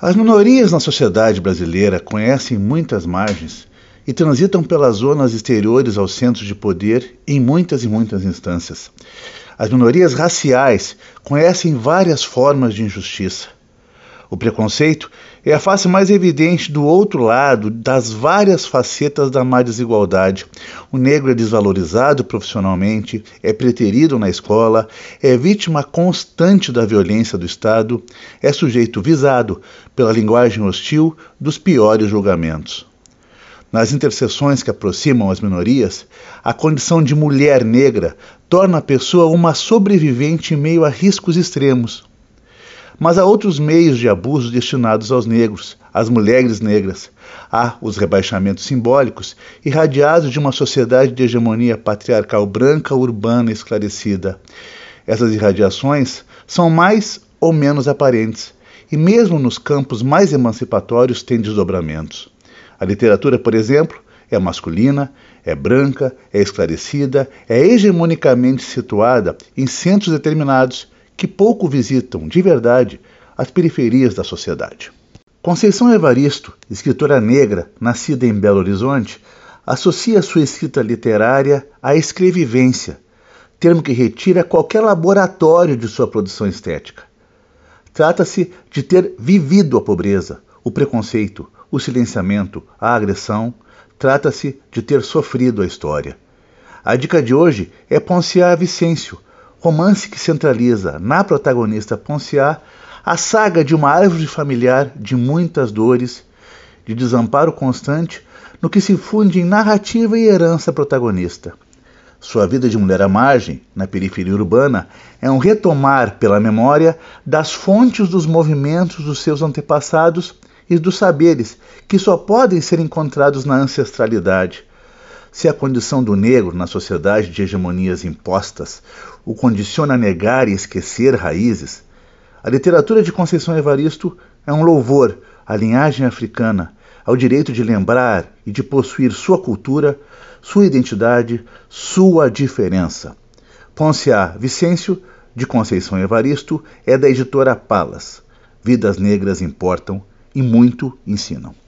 As minorias na sociedade brasileira conhecem muitas margens e transitam pelas zonas exteriores aos centros de poder em muitas e muitas instâncias. As minorias raciais conhecem várias formas de injustiça. O preconceito é a face mais evidente do outro lado das várias facetas da má desigualdade. O negro é desvalorizado profissionalmente, é preterido na escola, é vítima constante da violência do Estado, é sujeito visado pela linguagem hostil dos piores julgamentos. Nas interseções que aproximam as minorias, a condição de mulher negra torna a pessoa uma sobrevivente em meio a riscos extremos. Mas há outros meios de abuso destinados aos negros, às mulheres negras. Há os rebaixamentos simbólicos irradiados de uma sociedade de hegemonia patriarcal branca, urbana esclarecida. Essas irradiações são mais ou menos aparentes, e mesmo nos campos mais emancipatórios têm desdobramentos. A literatura, por exemplo, é masculina, é branca, é esclarecida, é hegemonicamente situada em centros determinados que pouco visitam, de verdade, as periferias da sociedade. Conceição Evaristo, escritora negra nascida em Belo Horizonte, associa sua escrita literária à escrevivência, termo que retira qualquer laboratório de sua produção estética. Trata-se de ter vivido a pobreza, o preconceito, o silenciamento, a agressão. Trata-se de ter sofrido a história. A dica de hoje é Ponciá Vicêncio, romance que centraliza na protagonista Ponciá a saga de uma árvore familiar de muitas dores, de desamparo constante, no que se funde em narrativa e herança protagonista. Sua vida de mulher à margem, na periferia urbana, é um retomar pela memória das fontes dos movimentos dos seus antepassados e dos saberes que só podem ser encontrados na ancestralidade se a condição do negro na sociedade de hegemonias impostas o condiciona a negar e esquecer raízes, a literatura de Conceição Evaristo é um louvor à linhagem africana, ao direito de lembrar e de possuir sua cultura, sua identidade, sua diferença. Ponciá Vicêncio, de Conceição Evaristo, é da editora Palas. Vidas negras importam e muito ensinam.